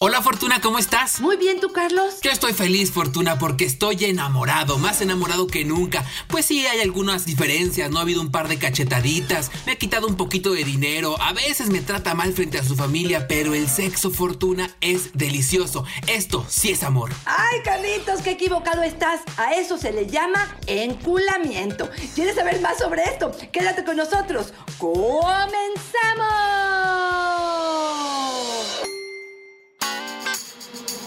Hola Fortuna, ¿cómo estás? Muy bien, ¿tú, Carlos? Yo estoy feliz, Fortuna, porque estoy enamorado, más enamorado que nunca. Pues sí, hay algunas diferencias, no ha habido un par de cachetaditas, me ha quitado un poquito de dinero, a veces me trata mal frente a su familia, pero el sexo, Fortuna, es delicioso. Esto sí es amor. Ay, Carlitos, qué equivocado estás. A eso se le llama enculamiento. ¿Quieres saber más sobre esto? Quédate con nosotros. ¡Comenzamos!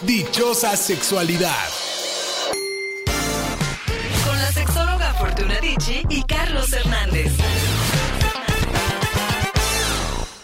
Dichosa sexualidad. Con la sexóloga Fortuna Dicci y Carlos Hernández.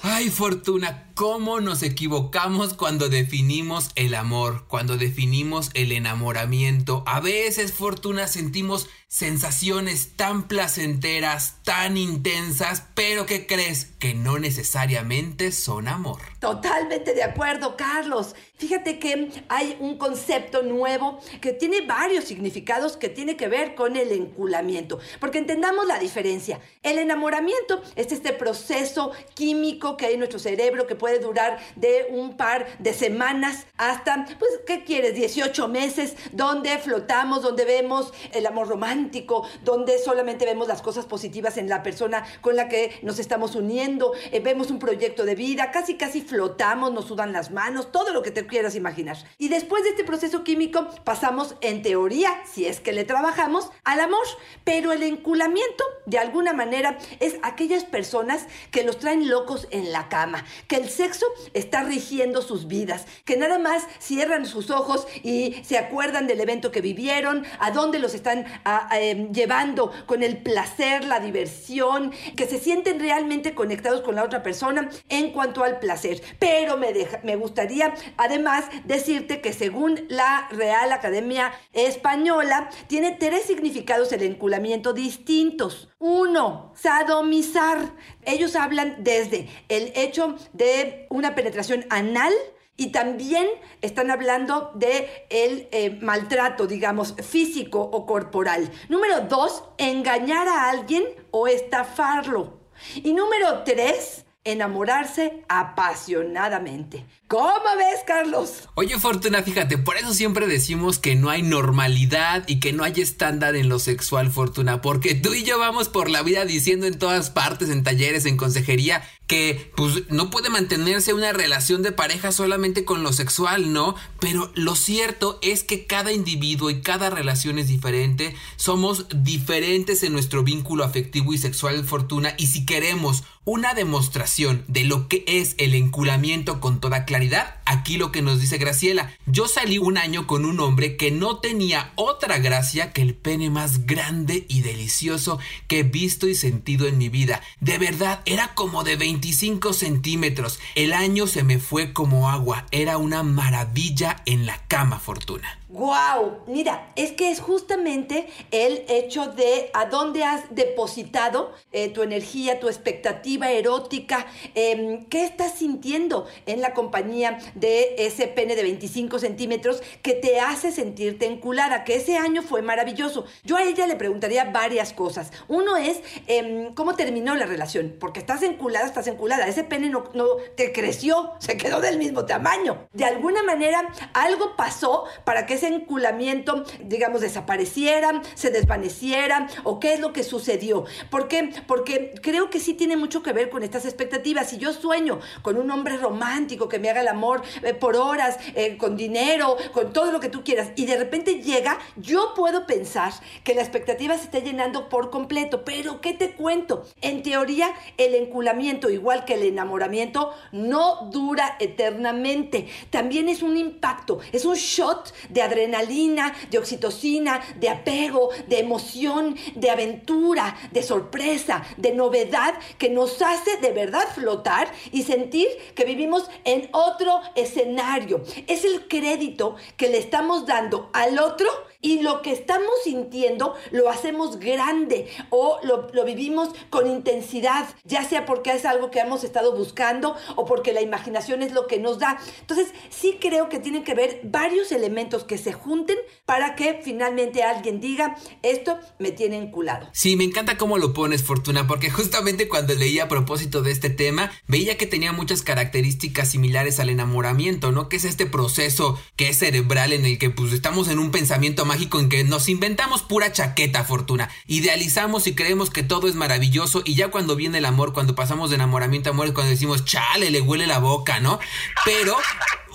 Ay, Fortuna, cómo nos equivocamos cuando definimos el amor, cuando definimos el enamoramiento. A veces, Fortuna, sentimos sensaciones tan placenteras, tan intensas, pero ¿qué crees? Que no necesariamente son amor. Totalmente de acuerdo, Carlos. Fíjate que hay un concepto nuevo que tiene varios significados que tiene que ver con el enculamiento. Porque entendamos la diferencia. El enamoramiento es este proceso químico que hay en nuestro cerebro que puede durar de un par de semanas hasta, pues, ¿qué quieres? 18 meses, donde flotamos, donde vemos el amor romántico, donde solamente vemos las cosas positivas en la persona con la que nos estamos uniendo, eh, vemos un proyecto de vida, casi casi flotamos, nos sudan las manos, todo lo que te quieras imaginar. Y después de este proceso químico pasamos en teoría, si es que le trabajamos, al amor, pero el enculamiento de alguna manera es aquellas personas que los traen locos en la cama, que el sexo está rigiendo sus vidas, que nada más cierran sus ojos y se acuerdan del evento que vivieron, a dónde los están eh, llevando con el placer, la diversión, que se sienten realmente conectados con la otra persona en cuanto al placer. Pero me, me gustaría además decirte que según la Real Academia Española, tiene tres significados el enculamiento distintos. Uno, sadomizar. Ellos hablan desde el hecho de una penetración anal, y también están hablando de el eh, maltrato, digamos, físico o corporal. Número dos, engañar a alguien o estafarlo. Y número tres, enamorarse apasionadamente. ¿Cómo ves, Carlos? Oye, Fortuna, fíjate, por eso siempre decimos que no hay normalidad y que no hay estándar en lo sexual, Fortuna, porque tú y yo vamos por la vida diciendo en todas partes, en talleres, en consejería, que pues no puede mantenerse una relación de pareja solamente con lo sexual, ¿no? Pero lo cierto es que cada individuo y cada relación es diferente, somos diferentes en nuestro vínculo afectivo y sexual, Fortuna, y si queremos una demostración de lo que es el enculamiento con toda claridad, aquí lo que nos dice Graciela, yo salí un año con un hombre que no tenía otra gracia que el pene más grande y delicioso que he visto y sentido en mi vida. De verdad, era como de 25 centímetros. El año se me fue como agua. Era una maravilla en la cama, Fortuna. ¡Wow! Mira, es que es justamente el hecho de a dónde has depositado eh, tu energía, tu expectativa erótica, eh, qué estás sintiendo en la compañía de ese pene de 25 centímetros que te hace sentirte enculada, que ese año fue maravilloso. Yo a ella le preguntaría varias cosas. Uno es eh, cómo terminó la relación, porque estás enculada, estás enculada. Ese pene no, no te creció, se quedó del mismo tamaño. De alguna manera, algo pasó para que ese enculamiento, digamos, desapareciera, se desvaneciera, o qué es lo que sucedió. ¿Por qué? Porque creo que sí tiene mucho que ver con estas expectativas. Si yo sueño con un hombre romántico que me haga el amor eh, por horas, eh, con dinero, con todo lo que tú quieras, y de repente llega, yo puedo pensar que la expectativa se está llenando por completo, pero ¿qué te cuento? En teoría, el enculamiento, igual que el enamoramiento, no dura eternamente. También es un impacto, es un shot de adrenalina, de oxitocina, de apego, de emoción, de aventura, de sorpresa, de novedad, que nos hace de verdad flotar y sentir que vivimos en otro escenario. Es el crédito que le estamos dando al otro y lo que estamos sintiendo lo hacemos grande o lo, lo, vivimos con intensidad, ya sea porque es algo que hemos estado buscando o porque la imaginación es lo que nos da. Entonces, sí creo que tienen que ver varios elementos que se junten para que finalmente alguien diga, esto me tiene enculado. Sí, me encanta cómo lo pones, Fortuna, porque justamente cuando leía a propósito de este tema, veía que tenía muchas características similares al enamoramiento, ¿no? Que es este proceso que es cerebral en el que pues estamos en un pensamiento mágico en que nos inventamos pura chaqueta, Fortuna. Idealizamos y creemos que todo es maravilloso y ya cuando viene el amor, cuando pasamos de enamoramiento a amor, cuando decimos, chale, le huele la boca, ¿no? Pero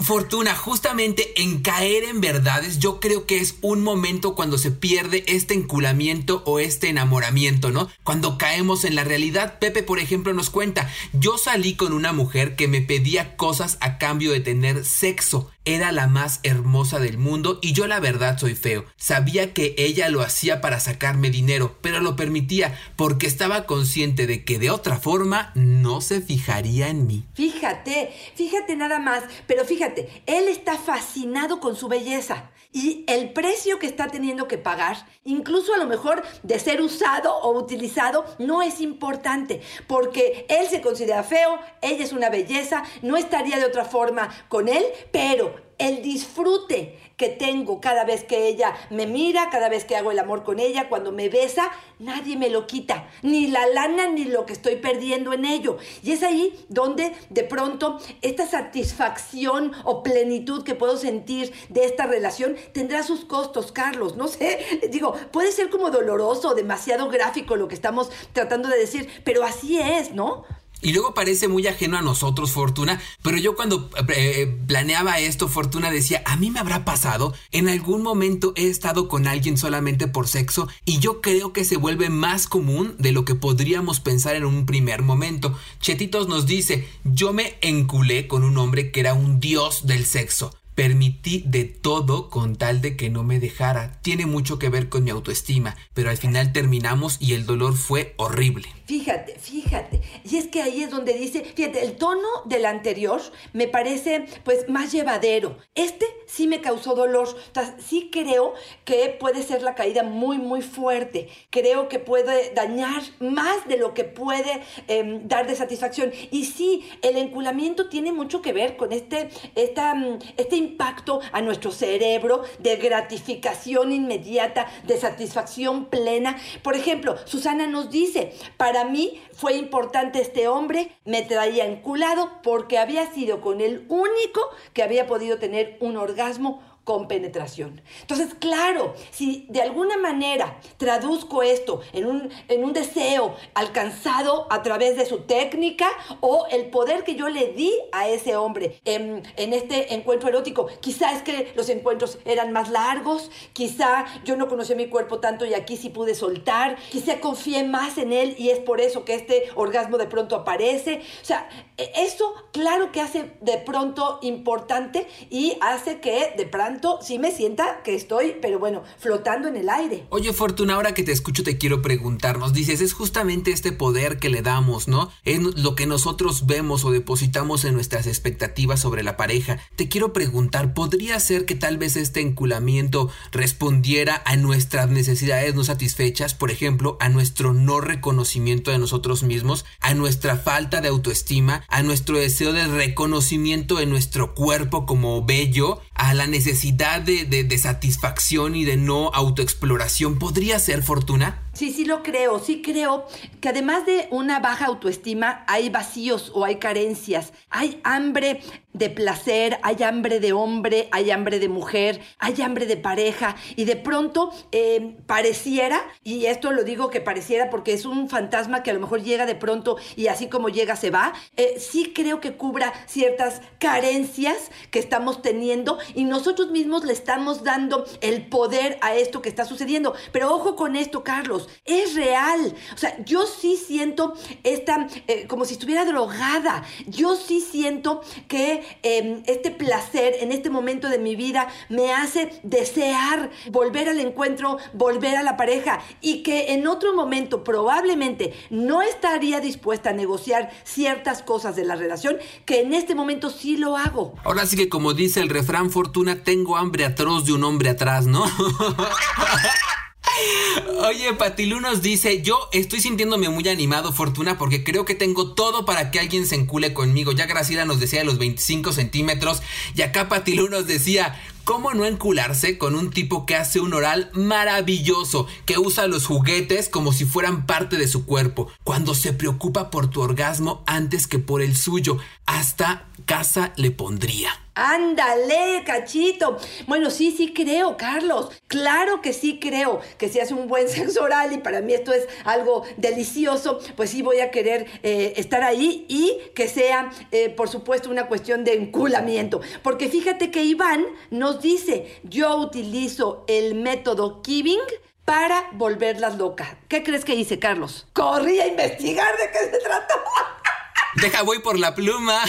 Fortuna, justamente en caer en verdades, yo creo que es un momento cuando se pierde este enculamiento o este enamoramiento, ¿no? Cuando caemos en la realidad. Pepe, por ejemplo, nos cuenta, yo salí con una mujer que me pedía cosas a cambio de tener sexo. Era la más hermosa del mundo y yo la verdad soy feo. Sabía que ella lo hacía para sacarme dinero, pero lo permitía porque estaba consciente de que de otra forma no se fijaría en mí. Fíjate, fíjate nada más, pero fíjate, él está fascinado con su belleza y el precio que está teniendo que pagar, incluso a lo mejor de ser usado o utilizado, no es importante, porque él se considera feo, ella es una belleza, no estaría de otra forma con él, pero el disfrute que tengo cada vez que ella me mira, cada vez que hago el amor con ella, cuando me besa, nadie me lo quita, ni la lana ni lo que estoy perdiendo en ello. Y es ahí donde de pronto esta satisfacción o plenitud que puedo sentir de esta relación tendrá sus costos, Carlos. No sé, digo, puede ser como doloroso, demasiado gráfico lo que estamos tratando de decir, pero así es, ¿no? Y luego parece muy ajeno a nosotros, Fortuna, pero yo cuando eh, eh, planeaba esto, Fortuna decía, a mí me habrá pasado, en algún momento he estado con alguien solamente por sexo y yo creo que se vuelve más común de lo que podríamos pensar en un primer momento. Chetitos nos dice, yo me enculé con un hombre que era un dios del sexo. Permití de todo con tal de que no me dejara. Tiene mucho que ver con mi autoestima, pero al final terminamos y el dolor fue horrible. Fíjate, fíjate. Y es que ahí es donde dice, fíjate, el tono del anterior me parece pues más llevadero. Este sí me causó dolor. sí creo que puede ser la caída muy, muy fuerte. Creo que puede dañar más de lo que puede em, dar de satisfacción. Y sí, el enculamiento tiene mucho que ver con este, esta, mm, este impacto a nuestro cerebro de gratificación inmediata, de satisfacción plena. Por ejemplo, Susana nos dice, para mí fue importante este hombre, me traía enculado porque había sido con el único que había podido tener un orgasmo con penetración. Entonces, claro, si de alguna manera traduzco esto en un, en un deseo alcanzado a través de su técnica o el poder que yo le di a ese hombre en, en este encuentro erótico, quizá es que los encuentros eran más largos, quizá yo no conocía mi cuerpo tanto y aquí sí pude soltar, quizá confié más en él y es por eso que este orgasmo de pronto aparece. O sea, e, eso claro que hace de pronto importante y hace que de pronto sí me sienta que estoy, pero bueno, flotando en el aire. Oye, Fortuna, ahora que te escucho te quiero preguntar, nos dices, es justamente este poder que le damos, ¿no? Es lo que nosotros vemos o depositamos en nuestras expectativas sobre la pareja. Te quiero preguntar, ¿podría ser que tal vez este enculamiento respondiera a nuestras necesidades no satisfechas, por ejemplo, a nuestro no reconocimiento de nosotros mismos, a nuestra falta de autoestima, a nuestro deseo de reconocimiento de nuestro cuerpo como bello, a la necesidad de, de, satisfacción y de no autoexploración podría ser fortuna? Sí, sí lo creo, sí creo que además de una baja autoestima hay vacíos o hay carencias, hay hambre de placer, hay hambre de hombre, hay hambre de mujer, hay hambre de pareja y de pronto eh, pareciera, y esto lo digo que pareciera porque es un fantasma que a lo mejor llega de pronto y así como llega se va, eh, sí creo que cubra ciertas carencias que estamos teniendo y nosotros mismos le estamos dando el poder a esto que está sucediendo. Pero ojo con esto, Carlos, es real. O sea, yo sí siento esta, eh, como si estuviera drogada. Yo sí siento que em, este placer en este momento de mi vida me hace desear volver al encuentro, volver a la pareja y que en otro momento probablemente no estaría dispuesta a negociar ciertas cosas de la relación, que en este momento sí lo hago. Ahora sí que como dice el refrán Fortuna, tengo hambre atroz de un hombre atrás, ¿no? Oye, Patilu nos dice, yo estoy sintiéndome muy animado, Fortuna, porque creo que tengo todo para que alguien se encule conmigo. Ya Graciela nos decía de los 25 centímetros y acá Patilu nos decía, ¿Cómo no encularse con un tipo que hace un oral maravilloso, que usa los juguetes como si fueran parte de su cuerpo, cuando se preocupa por tu orgasmo antes que por el suyo? Hasta casa le pondría. Ándale, cachito. Bueno, sí, sí creo, Carlos. Claro que sí creo que si hace un buen sexo oral y para mí esto es algo delicioso, pues sí voy a querer eh, estar ahí y que sea, eh, por supuesto, una cuestión de enculamiento. Porque fíjate que Iván nos dice, yo utilizo el método Kiving para volverlas locas. ¿Qué crees que hice, Carlos? Corrí a investigar de qué se trató. Deja, voy por la pluma.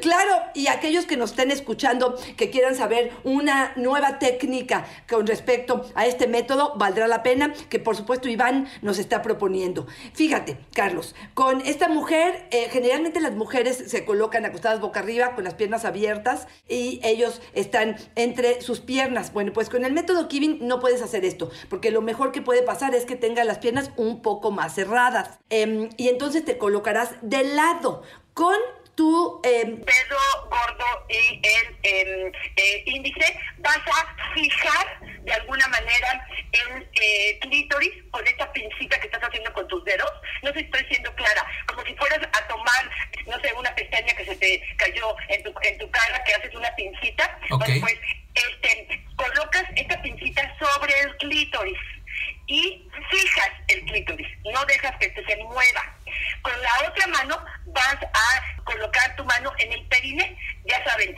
claro, y aquellos que nos estén escuchando, que quieran saber una nueva técnica con respecto a este método, valdrá la pena, que por supuesto Iván nos está proponiendo. Fíjate, Carlos, con esta mujer, eh, generalmente las mujeres se colocan acostadas boca arriba, con las piernas abiertas, y ellos están entre sus piernas. Bueno, pues con el método Kivin no puedes hacer esto, porque lo mejor que puede pasar es que tenga las piernas un poco más cerradas. Em, y entonces te colocarás de lado con tu em, dedo gordo y el em, eh, índice, vas a fijar de alguna manera el eh, clítoris con esta pincita que estás haciendo con tus dedos. No sé si estoy siendo clara, como si fueras a tomar, no sé, una pestaña que se te cayó en tu, en tu cara, que haces una pincita. pues este, colocas esta pincita sobre el clítoris y fijas el clítoris, no dejas que se mueva. Con la otra mano vas a colocar tu mano en el perine, ya saben,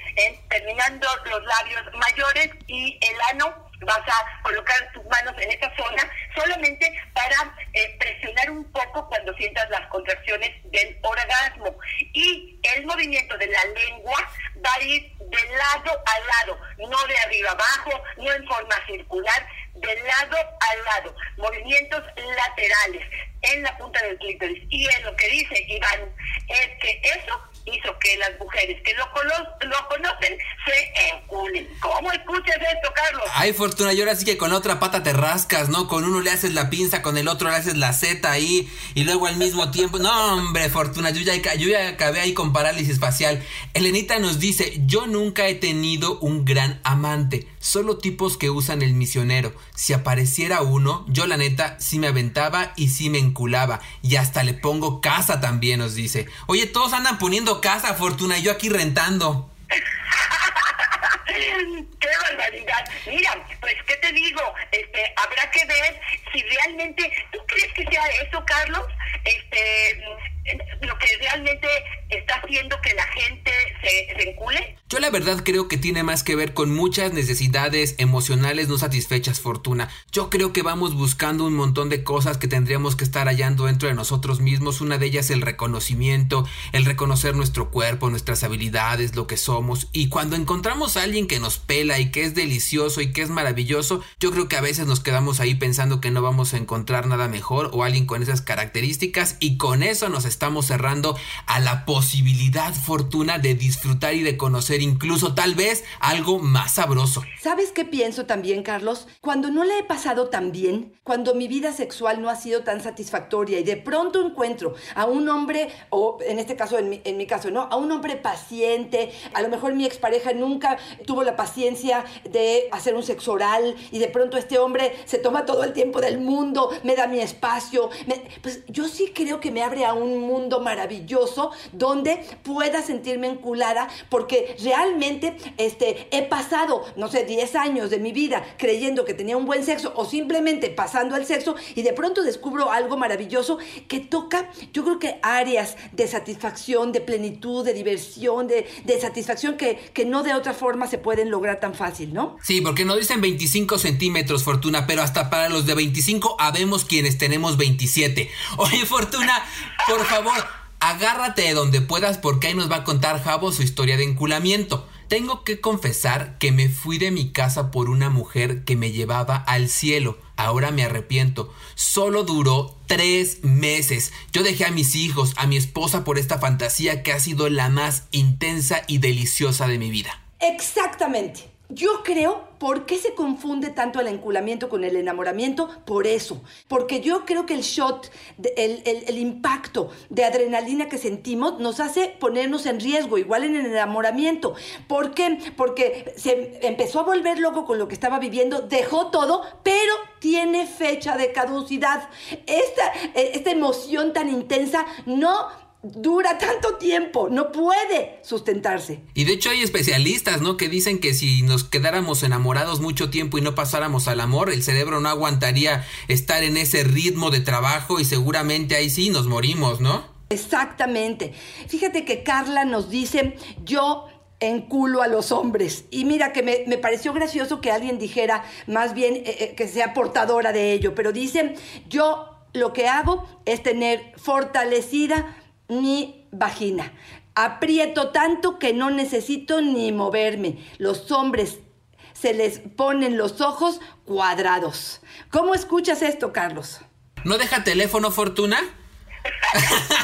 terminando los labios mayores y el ano, vas a colocar tus manos en esa zona solamente para eh, presionar un poco cuando sientas las contracciones del orgasmo. Y el movimiento de la lengua va a ir de lado a lado, no de arriba abajo, no en forma circular, de lado a lado, movimientos laterales en la punta del clítoris. Y en lo que dice Iván es que eso hizo que las mujeres que lo, lo conocen se enculen. ¿Cómo escuchas esto, Carlos? Ay, Fortuna, y ahora sí que con otra pata te rascas, ¿no? Con uno le haces la pinza, con el otro le haces la Z ahí, y luego al mismo tiempo. No, hombre, Fortuna, yo ya, yo ya acabé ahí con parálisis facial. Elenita nos dice: Yo nunca he tenido un gran amante, solo tipos que usan el misionero. Si apareciera uno, yo la neta sí me aventaba y sí me enculaba. Y hasta le pongo casa también, nos dice. Oye, todos andan poniendo casa, Fortuna, y yo aquí rentando. ¡Qué barbaridad! Mira, pues, ¿qué te digo? Este, habrá que ver si realmente... ¿Tú crees que sea eso, Carlos? Este, lo que realmente está haciendo que la gente se, encule? Yo la verdad creo que tiene más que ver con muchas necesidades emocionales no satisfechas, Fortuna. Yo creo que vamos buscando un montón de cosas que tendríamos que estar hallando dentro de nosotros mismos. Una de ellas el reconocimiento, el reconocer nuestro cuerpo, nuestras habilidades, lo que somos. Y cuando encontramos a alguien que nos pela y que es delicioso y que es maravilloso, yo creo que a veces nos quedamos ahí pensando que no vamos a encontrar nada mejor o alguien con esas características y con eso nos estamos cerrando a la posibilidad, Fortuna, de disfrutar y de conocer incluso tal vez algo más sabroso. ¿Sabes qué pienso también, Carlos? Cuando no le he pasado tan bien, cuando mi vida sexual no ha sido tan satisfactoria y de pronto encuentro a un hombre, o en este caso, en mi, en mi caso, ¿no? A un hombre paciente, a lo mejor mi expareja nunca tuvo la paciencia de hacer un sexo oral y de pronto este hombre se toma todo el tiempo del mundo, me da mi espacio, pues yo sí creo que me abre a un mundo maravilloso donde pueda sentirme enculada porque realmente este, he pasado, no sé, 10 años de mi vida creyendo que tenía un buen sexo o simplemente pasando al sexo y de pronto descubro algo maravilloso que toca, yo creo que áreas de satisfacción, de plenitud, de diversión, de, satisfacción que, que no de otra forma se pueden lograr tan fácil, ¿no? Sí, porque nos dicen 25 centímetros, Fortuna, pero hasta para los de 25 habemos quienes tenemos 27. Oye, Fortuna, por favor, agárrate de donde puedas porque ahí nos va a contar Javo su historia de enculamiento. Tengo que confesar que me fui de mi casa por una mujer que me llevaba al cielo. Ahora me arrepiento. Solo duró tres meses. Yo dejé a mis hijos, a mi esposa por esta fantasía que ha sido la más intensa y deliciosa de mi vida. Exactamente. Yo creo, ¿por qué se confunde tanto el enculamiento con el enamoramiento? Por eso. Porque yo creo que el shot, el, el- impacto de adrenalina que sentimos nos hace ponernos en riesgo, igual en el enamoramiento. ¿Por qué? Porque se empezó a volver loco con lo que estaba viviendo, dejó todo, pero tiene fecha de caducidad. Esta, eh, esta emoción tan intensa no dura tanto tiempo, no puede sustentarse. Y de hecho hay especialistas, ¿no? Que dicen que si nos quedáramos enamorados mucho tiempo y no pasáramos al amor, el cerebro no aguantaría estar en ese ritmo de trabajo y seguramente ahí sí nos morimos, ¿no? Exactamente. Fíjate que Carla nos dice, yo enculo a los hombres. Y mira que me, me pareció gracioso que alguien dijera más bien eh, eh, que sea portadora de ello, pero dice, yo lo que hago es tener fortalecida mi vagina. Aprieto tanto que no necesito ni moverme. Los hombres se les ponen los ojos cuadrados. ¿Cómo escuchas esto, Carlos? ¿No deja teléfono, Fortuna?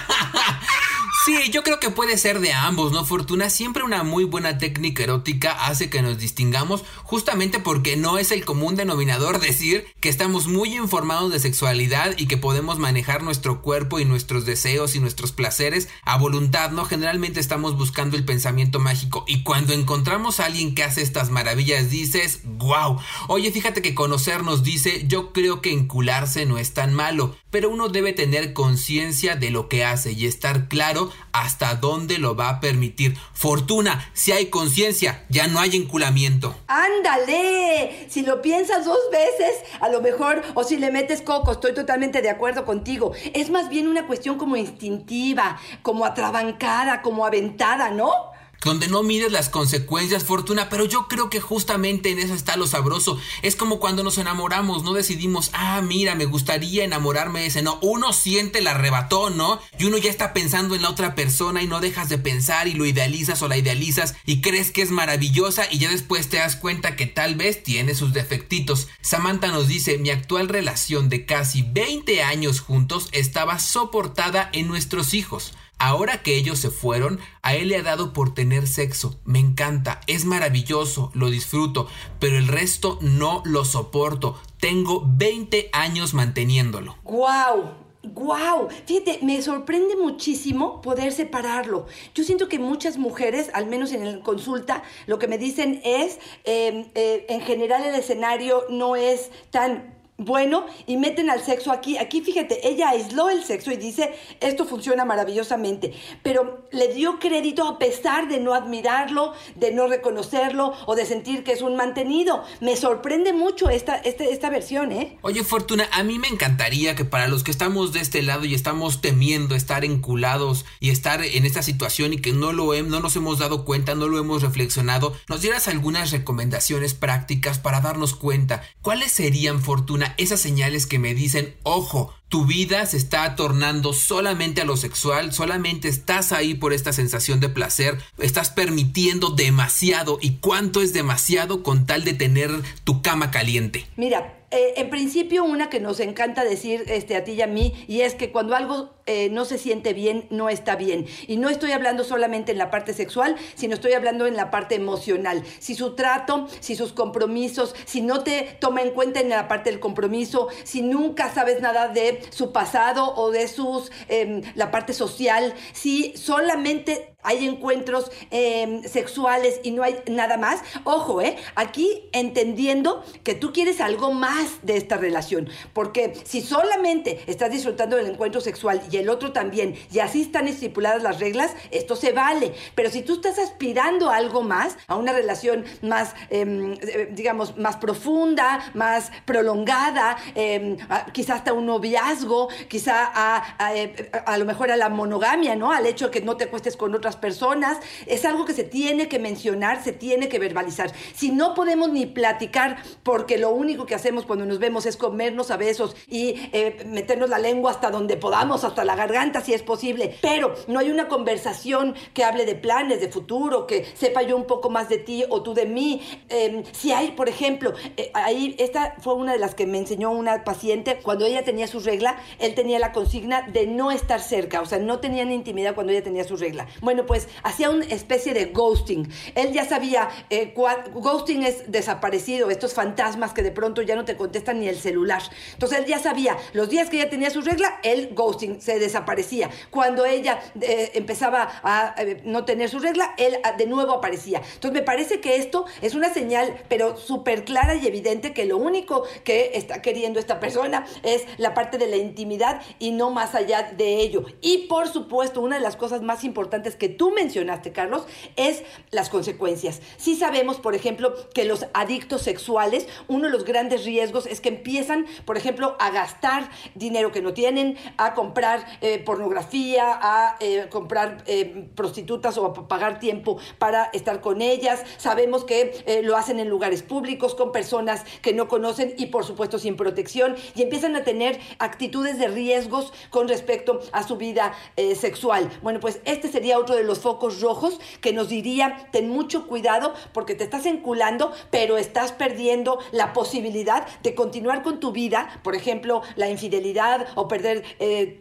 Sí, yo creo que puede ser de ambos, ¿no? Fortuna, siempre una muy buena técnica erótica hace que nos distingamos justamente porque no es el común denominador decir que estamos muy informados de sexualidad y que podemos manejar nuestro cuerpo y nuestros deseos y nuestros placeres a voluntad, ¿no? Generalmente estamos buscando el pensamiento mágico y cuando encontramos a alguien que hace estas maravillas dices, wow. Oye, fíjate que conocernos dice, yo creo que encularse no es tan malo, pero uno debe tener conciencia de lo que hace y estar claro hasta dónde lo va a permitir. Fortuna, si hay conciencia, ya no hay enculamiento. ¡Ándale! Si lo piensas dos veces, a lo mejor, o si le metes coco, estoy totalmente de acuerdo contigo. Es más bien una cuestión como instintiva, como atrabancada, como aventada, ¿no? Donde no mides las consecuencias, Fortuna, pero yo creo que justamente en eso está lo sabroso. Es como cuando nos enamoramos, no decidimos, ah, mira, me gustaría enamorarme de ese, no, uno siente el arrebatón, ¿no? Y uno ya está pensando en la otra persona y no dejas de pensar y lo idealizas o la idealizas y crees que es maravillosa y ya después te das cuenta que tal vez tiene sus defectitos. Samantha nos dice, mi actual relación de casi 20 años juntos estaba soportada en nuestros hijos. Ahora que ellos se fueron, a él le ha dado por tener sexo. Me encanta, es maravilloso, lo disfruto, pero el resto no lo soporto. Tengo 20 años manteniéndolo. ¡Guau! ¡Guau! Fíjate, me sorprende muchísimo poder separarlo. Yo siento que muchas mujeres, al menos en la consulta, lo que me dicen es, eh, eh, en general el escenario no es tan bueno y meten al sexo aquí. Aquí fíjate, ella aisló el sexo y dice, esto funciona maravillosamente, pero le dio crédito a pesar de no admirarlo, de no reconocerlo o de sentir que es un mantenido. Me sorprende mucho esta, este, esta versión, ¿eh? Oye, Fortuna, a mí me encantaría que para los que estamos de este lado y estamos temiendo estar enculados y estar en esta situación y que no lo he, no nos hemos dado cuenta, no lo hemos reflexionado, nos dieras algunas recomendaciones prácticas para darnos cuenta. ¿Cuáles serían, Fortuna, esas señales que me dicen, ojo, tu vida se está tornando solamente a lo sexual, solamente estás ahí por esta sensación de placer, estás permitiendo demasiado y cuánto es demasiado con tal de tener tu cama caliente. Mira, eh, en principio una que nos encanta decir este, a ti y a mí, y es que cuando algo eh, no se siente bien, no está bien. Y no estoy hablando solamente en la parte sexual, sino estoy hablando en la parte emocional. Si su trato, si sus compromisos, si no te toma en cuenta en la parte del compromiso, si nunca sabes nada de su pasado o de sus em, la parte social, si solamente hay encuentros em, sexuales y no hay nada más. Ojo, ¿eh? Aquí entendiendo que tú quieres algo más de esta relación, porque si solamente estás disfrutando del encuentro sexual y el otro también, y así están estipuladas las reglas, esto se vale. Pero si tú estás aspirando a algo más, a una relación más, em, eh, digamos, más profunda, más prolongada, eh, quizá hasta un noviazgo, quizá a, a, eh, a, lo mejor a la monogamia, ¿no? Al hecho de que no te acuestes con otras personas, es algo que se tiene que mencionar, se tiene que verbalizar. Si no podemos ni platicar, porque lo único que hacemos cuando nos vemos es comernos a besos y eh, meternos la lengua hasta donde podamos, hasta la garganta si es posible, pero no hay una conversación que hable de planes, de futuro, que sepa yo un poco más de ti o tú de mí. Eh, si hay, por ejemplo, eh, ahí esta fue una de las que me enseñó una paciente, cuando ella tenía su regla, él tenía la consigna de no estar cerca, o sea, no tenían intimidad cuando ella tenía su regla. Bueno, pues hacía una especie de ghosting. Él ya sabía, eh, ghosting es desaparecido, estos fantasmas que de pronto ya no te contestan ni el celular. Entonces él ya sabía, los días que ella tenía su regla, él ghosting se desaparecía. Cuando ella eh, empezaba a eh, no tener su regla, él ah, de nuevo aparecía. Entonces me parece que esto es una señal, pero súper clara y evidente que lo único que está queriendo esta persona es la parte de la intimidad y no más allá de ello. Y por supuesto, una de las cosas más importantes que tú mencionaste, Carlos, es las consecuencias. Sí sabemos, por ejemplo, que los adictos sexuales, uno de los grandes riesgos es que empiezan, por ejemplo, a gastar dinero que no tienen, a comprar eh, pornografía, a eh, comprar eh, prostitutas o a pagar tiempo para estar con ellas. Sabemos que lo hacen en lugares públicos, con personas que no conocen y, por supuesto, sin protección, y empiezan a tener actitudes de riesgos con respecto a su vida sexual. Bueno, pues este sería otro de los focos rojos que nos diría, ten mucho cuidado porque te estás enculando, pero estás perdiendo la posibilidad de continuar con tu vida, por ejemplo, la infidelidad o perder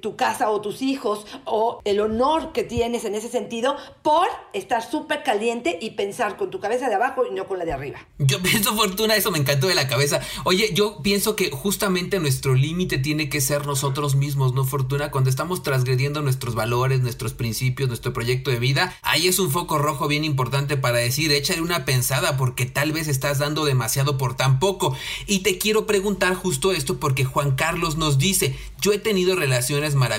tu casa o tus hijos o el honor que tienes en ese sentido por estar súper caliente y pensar con tu cabeza de abajo y no con la de arriba. Yo pienso, Fortuna, eso me encantó de la cabeza. Oye, yo pienso que justamente nuestro límite tiene que ser nosotros mismos, ¿no, Fortuna? Cuando estamos transgrediendo nuestros valores, nuestros principios, nuestro proyecto de vida, ahí es un foco rojo bien importante para decir, échale una pensada porque tal vez estás dando demasiado por tan poco. Y te quiero preguntar justo esto porque Juan Carlos nos dice, yo he tenido relaciones maravillosas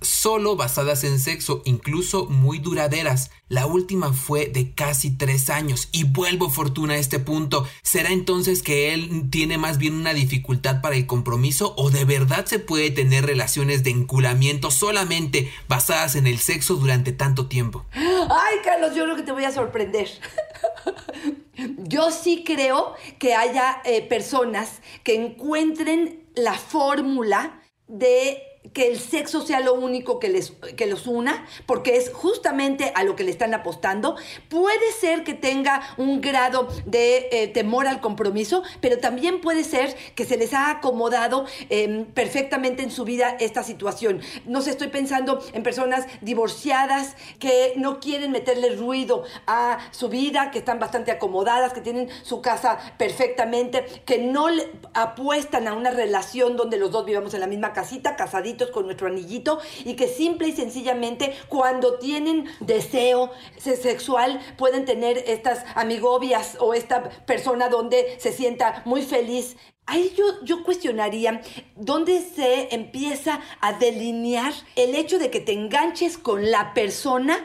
solo basadas en sexo, incluso muy duraderas. La última fue de casi tres años y vuelvo fortuna a este punto. ¿Será entonces que él tiene más bien una dificultad para el compromiso o de verdad se puede tener relaciones de enculamiento solamente basadas en el sexo durante tanto tiempo? Ay, Carlos, yo creo que te voy a sorprender. Yo sí creo que haya eh, personas que encuentren la fórmula de que el sexo sea lo único que, les, que los una, porque es justamente a lo que le están apostando. Puede ser que tenga un grado de eh, temor al compromiso, pero también puede ser que se les ha acomodado eh, perfectamente en su vida esta situación. No sé, estoy pensando en personas divorciadas que no quieren meterle ruido a su vida, que están bastante acomodadas, que tienen su casa perfectamente, que no le apuestan a una relación donde los dos vivamos en la misma casita, casaditos con nuestro anillito y que simple y sencillamente cuando tienen deseo sexual pueden tener estas amigobias o esta persona donde se sienta muy feliz. Ahí yo, yo cuestionaría dónde se empieza a delinear el hecho de que te enganches con la persona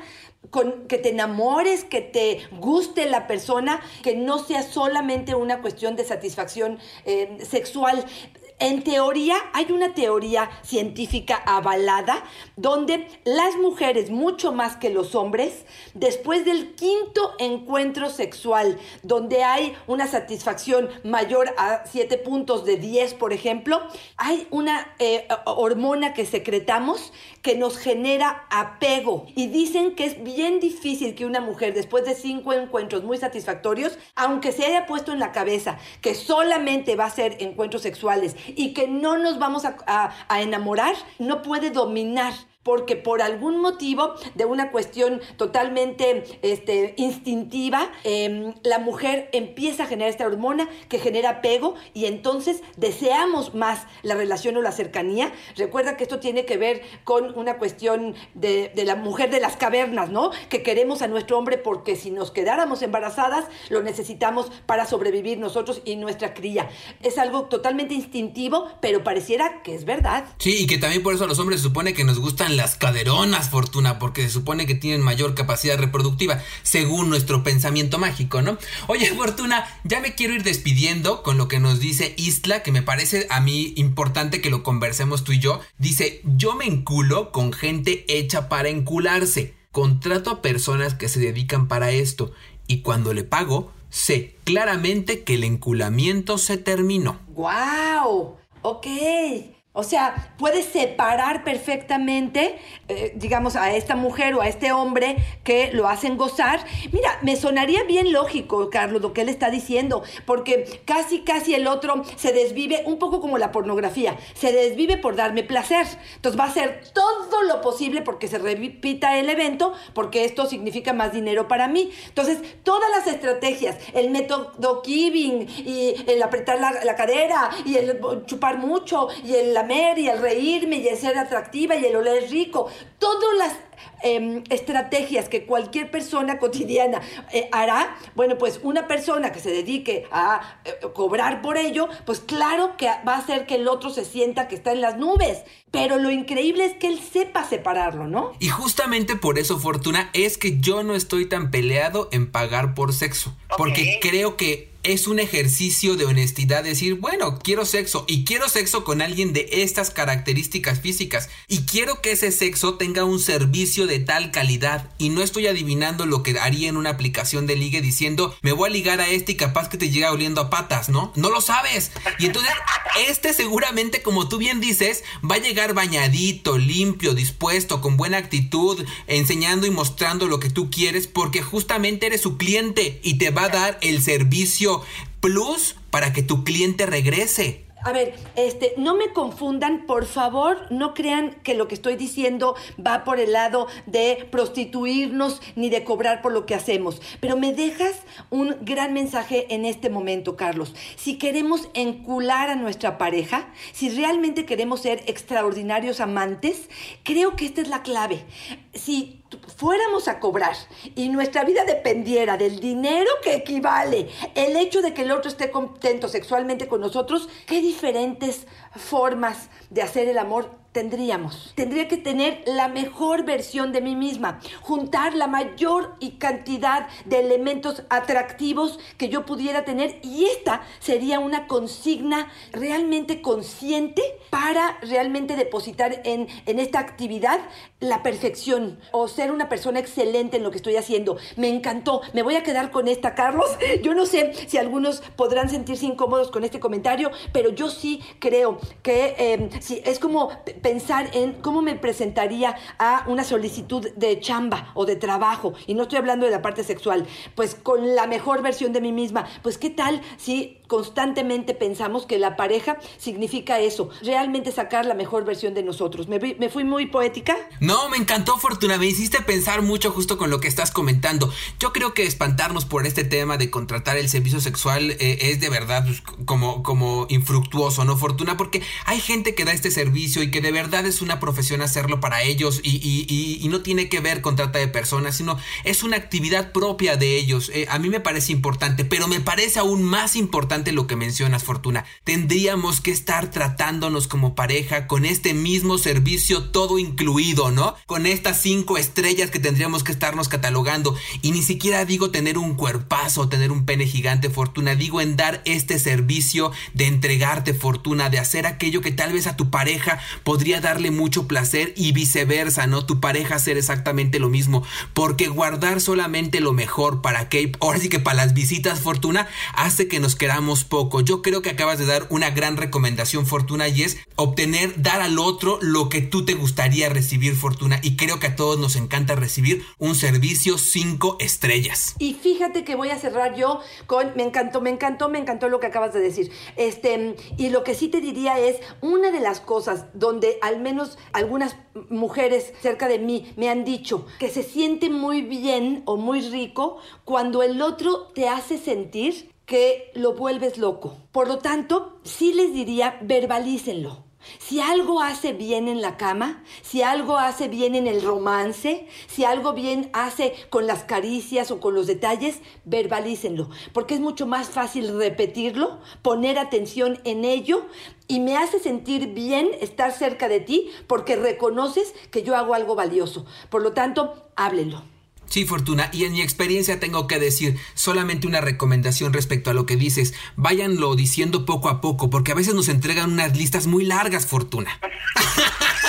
con, que te enamores, que te guste la persona, que no sea solamente una cuestión de satisfacción eh, sexual. En teoría, hay una teoría científica avalada donde las mujeres, mucho más que los hombres, después del quinto encuentro sexual, donde hay una satisfacción mayor a 7 puntos de 10, por ejemplo, hay una eh, hormona que secretamos que nos genera apego. Y dicen que es bien difícil que una mujer, después de cinco encuentros muy satisfactorios, aunque se haya puesto en la cabeza que solamente va a ser encuentros sexuales, y que no nos vamos a, enamorar, no puede dominar porque por algún motivo de una cuestión totalmente este, instintiva, em, la mujer empieza a generar esta hormona que genera apego y entonces deseamos más la relación o la cercanía. Recuerda que esto tiene que ver con una cuestión de, de la mujer de las cavernas, ¿no? Que queremos a nuestro hombre porque si nos quedáramos embarazadas, lo necesitamos para sobrevivir nosotros y nuestra cría. Es algo totalmente instintivo, pero pareciera que es verdad. Sí, y que también por eso a los hombres se supone que nos gustan las caderonas, Fortuna, porque se supone que tienen mayor capacidad reproductiva, según nuestro pensamiento mágico, ¿no? Oye, Fortuna, ya me quiero ir despidiendo con lo que nos dice Isla, que me parece a mí importante que lo conversemos tú y yo. Dice, yo me enculo con gente hecha para encularse. Contrato a personas que se dedican para esto y cuando le pago, sé claramente que el enculamiento se terminó. ¡Guau! Ok. O sea, puedes separar perfectamente, eh, digamos, a esta mujer o a este hombre que lo hacen gozar. Mira, me sonaría bien lógico, Carlos, lo que él está diciendo, porque casi, casi el otro se desvive, un poco como la pornografía, se desvive por darme placer. Entonces va a hacer todo lo posible porque se repita el evento, porque esto significa más dinero para mí. Entonces, todas las estrategias, el método Kibing y el apretar la, la cadera y el chupar mucho y el y el reírme y el ser atractiva y el oler rico. Todas las em, estrategias que cualquier persona cotidiana eh, hará, bueno, pues una persona que se dedique a eh, cobrar por ello, pues claro que va a hacer que el otro se sienta que está en las nubes. Pero lo increíble es que él sepa separarlo, ¿no? Y justamente por eso, Fortuna, es que yo no estoy tan peleado en pagar por sexo. Porque creo que es un ejercicio de honestidad decir, bueno, quiero sexo y quiero sexo con alguien de estas características físicas y quiero que ese sexo tenga un servicio de tal calidad y no estoy adivinando lo que haría en una aplicación de ligue diciendo, me voy a ligar a este y capaz que te llega oliendo a patas, ¿no? No lo sabes. Y entonces, este seguramente, como tú bien dices, va a llegar bañadito, limpio, dispuesto, con buena actitud, enseñando y mostrando lo que tú quieres porque justamente eres su cliente y te va a dar el servicio plus para que tu cliente regrese. A ver, este, no me confundan, por favor, no crean que lo que estoy diciendo va por el lado de prostituirnos ni de cobrar por lo que hacemos. Pero me dejas un gran mensaje en este momento, Carlos. Si queremos encular a nuestra pareja, si realmente queremos ser extraordinarios amantes, creo que esta es la clave. Si fuéramos a cobrar y nuestra vida dependiera del dinero que equivale el hecho de que el otro esté contento sexualmente con nosotros, qué diferentes formas de hacer el amor tendríamos. Tendría que tener la mejor versión de mí misma, juntar la mayor y cantidad de elementos atractivos que yo pudiera tener y esta sería una consigna realmente consciente para realmente depositar en, en esta actividad la perfección o ser una persona excelente en lo que estoy haciendo. Me encantó. Me voy a quedar con esta, Carlos. Yo no sé si algunos podrán sentirse incómodos con este comentario, pero yo sí creo que eh, es como pensar en cómo me presentaría a una solicitud de chamba o de trabajo. Y no estoy hablando de la parte sexual. Pues con la mejor versión de mí misma. Pues qué tal si constantemente pensamos que la pareja significa eso, realmente sacar la mejor versión de nosotros. ¿Me, fui muy poética? No, me encantó Fortuna, me hiciste pensar mucho justo con lo que estás comentando. Yo creo que espantarnos por este tema de contratar el servicio sexual eh, es de verdad pues, como, como infructuoso, ¿no, Fortuna? Porque hay gente que da este servicio y que de verdad es una profesión hacerlo para ellos y, y, y, no tiene que ver con trata de personas, sino es una actividad propia de ellos. Eh, a mí me parece importante, pero me parece aún más importante lo que mencionas, Fortuna. Tendríamos que estar tratándonos como pareja con este mismo servicio todo incluido, ¿no? Con estas cinco estrellas que tendríamos que estarnos catalogando. Y ni siquiera digo tener un cuerpazo, tener un pene gigante, Fortuna. Digo en dar este servicio de entregarte, Fortuna, de hacer aquello que tal vez a tu pareja podría darle mucho placer y viceversa, ¿no? Tu pareja hacer exactamente lo mismo. Porque guardar solamente lo mejor para que, ahora sí que para las visitas, Fortuna, hace que nos queramos poco. Yo creo que acabas de dar una gran recomendación, Fortuna, y es obtener, dar al otro lo que tú te gustaría recibir, Fortuna. Y creo que a todos nos encanta recibir un servicio 5 estrellas. Y fíjate que voy a cerrar yo con, me encantó, me encantó, me encantó lo que acabas de decir. Este, y lo que sí te diría es, una de las cosas donde al menos algunas mujeres cerca de mí me han dicho que se siente muy bien o muy rico cuando el otro te hace sentir que lo vuelves loco. Por lo tanto, sí les diría, verbalícenlo. Si algo hace bien en la cama, si algo hace bien en el romance, si algo bien hace con las caricias o con los detalles, verbalícenlo, porque es mucho más fácil repetirlo, poner atención en ello y me hace sentir bien estar cerca de ti porque reconoces que yo hago algo valioso. Por lo tanto, háblenlo. Sí, Fortuna, y en mi experiencia tengo que decir solamente una recomendación respecto a lo que dices. Váyanlo diciendo poco a poco, porque a veces nos entregan unas listas muy largas, Fortuna.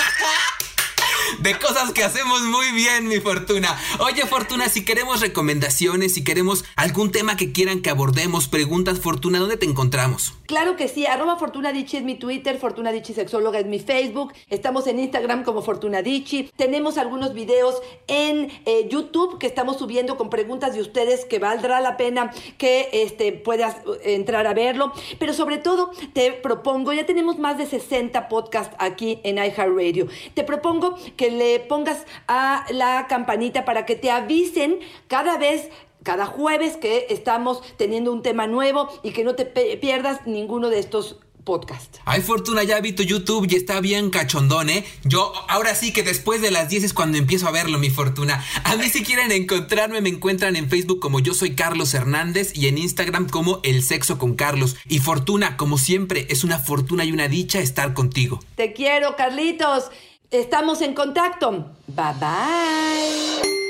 de cosas que hacemos muy bien, mi Fortuna. Oye, Fortuna, si queremos recomendaciones, si queremos algún tema que quieran que abordemos, preguntas, Fortuna, ¿dónde te encontramos? Claro que sí, arroba Fortuna es mi Twitter, Fortuna Sexóloga es mi Facebook, estamos en Instagram como Fortuna Dichi, tenemos algunos videos en eh, YouTube que estamos subiendo con preguntas de ustedes que valdrá la pena que este, puedas eh, entrar a verlo, pero sobre todo te propongo, ya tenemos más de 60 podcasts aquí en iHeartRadio, te propongo que le pongas a la campanita para que te avisen cada vez cada jueves que estamos teniendo un tema nuevo y que no te pierdas ninguno de estos podcasts. Ay, Fortuna, ya vi tu YouTube y está bien cachondón, ¿eh? Yo, ahora sí que después de las 10 es cuando empiezo a verlo, mi Fortuna. A mí si quieren encontrarme, me encuentran en Facebook como yo soy Carlos Hernández y en Instagram como El Sexo con Carlos. Y Fortuna, como siempre, es una fortuna y una dicha estar contigo. Te quiero, Carlitos. Estamos en contacto. Bye bye.